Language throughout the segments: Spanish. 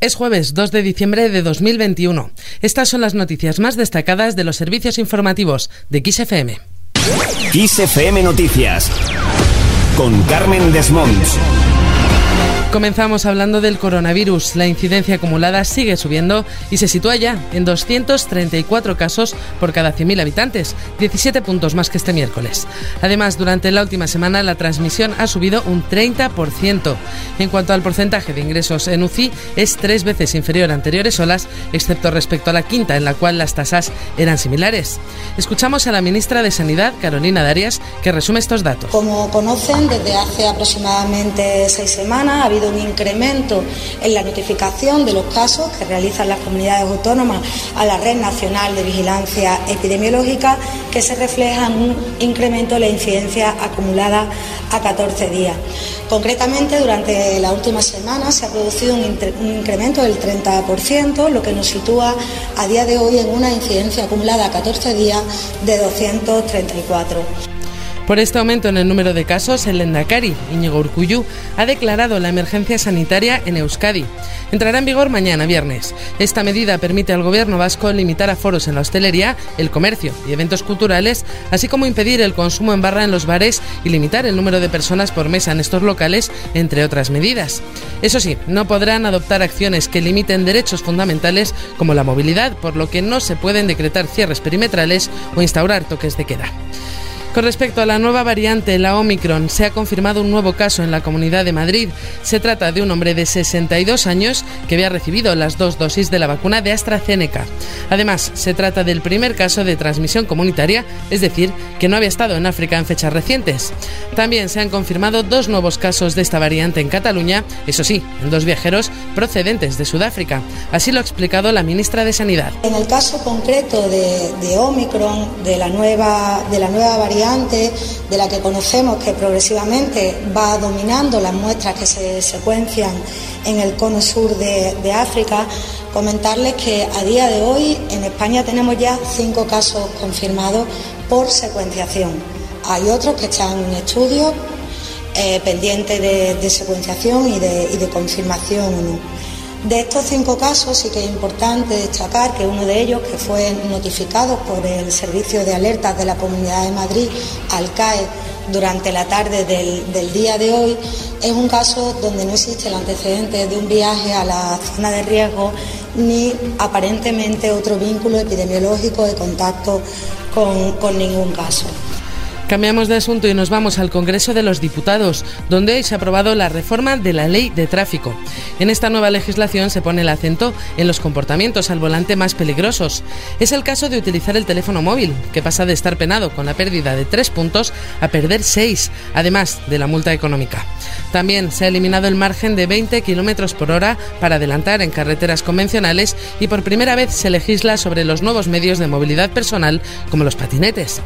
Es jueves 2 de diciembre de 2021. Estas son las noticias más destacadas de los servicios informativos de XFM. XFM Noticias con Carmen Desmonts. Comenzamos hablando del coronavirus. La incidencia acumulada sigue subiendo y se sitúa ya en 234 casos por cada 100.000 habitantes, 17 puntos más que este miércoles. Además, durante la última semana la transmisión ha subido un 30%. En cuanto al porcentaje de ingresos en UCI, es tres veces inferior a anteriores olas, excepto respecto a la quinta, en la cual las tasas eran similares. Escuchamos a la ministra de Sanidad, Carolina Darias, que resume estos datos. Como conocen, desde hace aproximadamente seis semanas ha un incremento en la notificación de los casos que realizan las comunidades autónomas a la Red Nacional de Vigilancia Epidemiológica, que se refleja en un incremento de la incidencia acumulada a 14 días. Concretamente, durante la última semana se ha producido un, incremento del 30%, lo que nos sitúa a día de hoy en una incidencia acumulada a 14 días de 234. Por este aumento en el número de casos, el Endacari, Íñigo Urcuyu, ha declarado la emergencia sanitaria en Euskadi. Entrará en vigor mañana, viernes. Esta medida permite al gobierno vasco limitar aforos en la hostelería, el comercio y eventos culturales, así como impedir el consumo en barra en los bares y limitar el número de personas por mesa en estos locales, entre otras medidas. Eso sí, no podrán adoptar acciones que limiten derechos fundamentales como la movilidad, por lo que no se pueden decretar cierres perimetrales o instaurar toques de queda. Con respecto a la nueva variante, la Omicron, se ha confirmado un nuevo caso en la Comunidad de Madrid. Se trata de un hombre de 62 años que había recibido las dos dosis de la vacuna de AstraZeneca. Además, se trata del primer caso de transmisión comunitaria, es decir, que no había estado en África en fechas recientes. También se han confirmado dos nuevos casos de esta variante en Cataluña, eso sí, en dos viajeros procedentes de Sudáfrica. Así lo ha explicado la ministra de Sanidad. En el caso concreto de, Omicron, de la nueva, de la nueva variante, de la que conocemos que progresivamente va dominando las muestras que se secuencian en el cono sur de, África, comentarles que a día de hoy en España tenemos ya cinco casos confirmados por secuenciación. Hay otros que están en estudio eh, pendientes de, secuenciación y de, y de confirmación de estos cinco casos sí que es importante destacar que uno de ellos, que fue notificado por el Servicio de Alertas de la Comunidad de Madrid al CAE durante la tarde del, día de hoy, es un caso donde no existe el antecedente de un viaje a la zona de riesgo ni aparentemente otro vínculo epidemiológico de contacto con ningún caso. Cambiamos de asunto y nos vamos al Congreso de los Diputados, donde hoy se ha aprobado la reforma de la ley de tráfico. En esta nueva legislación se pone el acento en los comportamientos al volante más peligrosos. Es el caso de utilizar el teléfono móvil, que pasa de estar penado con la pérdida de tres puntos a perder seis, además de la multa económica. También se ha eliminado el margen de 20 kilómetros por hora para adelantar en carreteras convencionales y por primera vez se legisla sobre los nuevos medios de movilidad personal como los patinetes.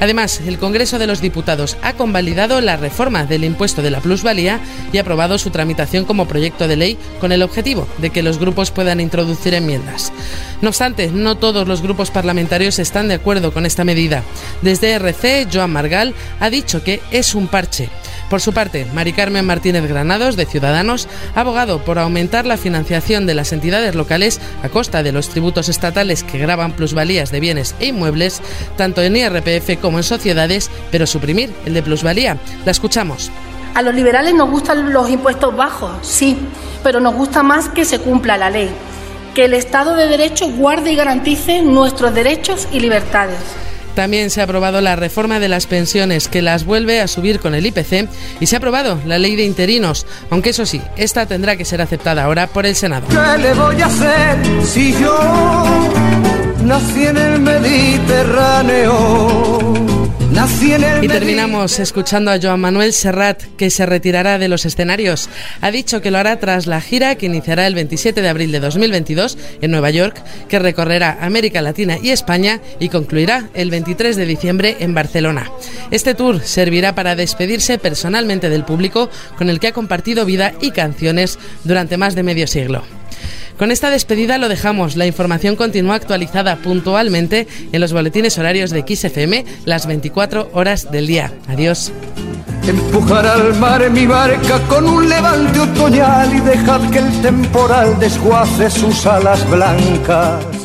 Además, el Congreso de los Diputados ha convalidado la reforma del impuesto de la plusvalía y ha aprobado su tramitación como proyecto de ley con el objetivo de que los grupos puedan introducir enmiendas. No obstante, no todos los grupos parlamentarios están de acuerdo con esta medida. Desde RC, Joan Margal ha dicho que es un parche. Por su parte, Mari Carmen Martínez Granados, de Ciudadanos, ha abogado por aumentar la financiación de las entidades locales a costa de los tributos estatales que graban plusvalías de bienes e inmuebles, tanto en IRPF como en sociedades, pero suprimir el de plusvalía. La escuchamos. A los liberales nos gustan los impuestos bajos, sí, pero nos gusta más que se cumpla la ley, que el Estado de Derecho guarde y garantice nuestros derechos y libertades. También se ha aprobado la reforma de las pensiones que las vuelve a subir con el IPC y se ha aprobado la ley de interinos, aunque eso sí, esta tendrá que ser aceptada ahora por el Senado. ¿Qué le voy a hacer si yo nací en el Mediterráneo? Y terminamos escuchando a Joan Manuel Serrat, que se retirará de los escenarios. Ha dicho que lo hará tras la gira que iniciará el 27 de abril de 2022 en Nueva York, que recorrerá América Latina y España y concluirá el 23 de diciembre en Barcelona. Este tour servirá para despedirse personalmente del público con el que ha compartido vida y canciones durante más de medio siglo. Con esta despedida lo dejamos. La información continúa actualizada puntualmente en los boletines horarios de XFM las 24 horas del día. Adiós. Empujar al mar mi barca con un levante otoñal y dejar que el temporal desguace sus alas blancas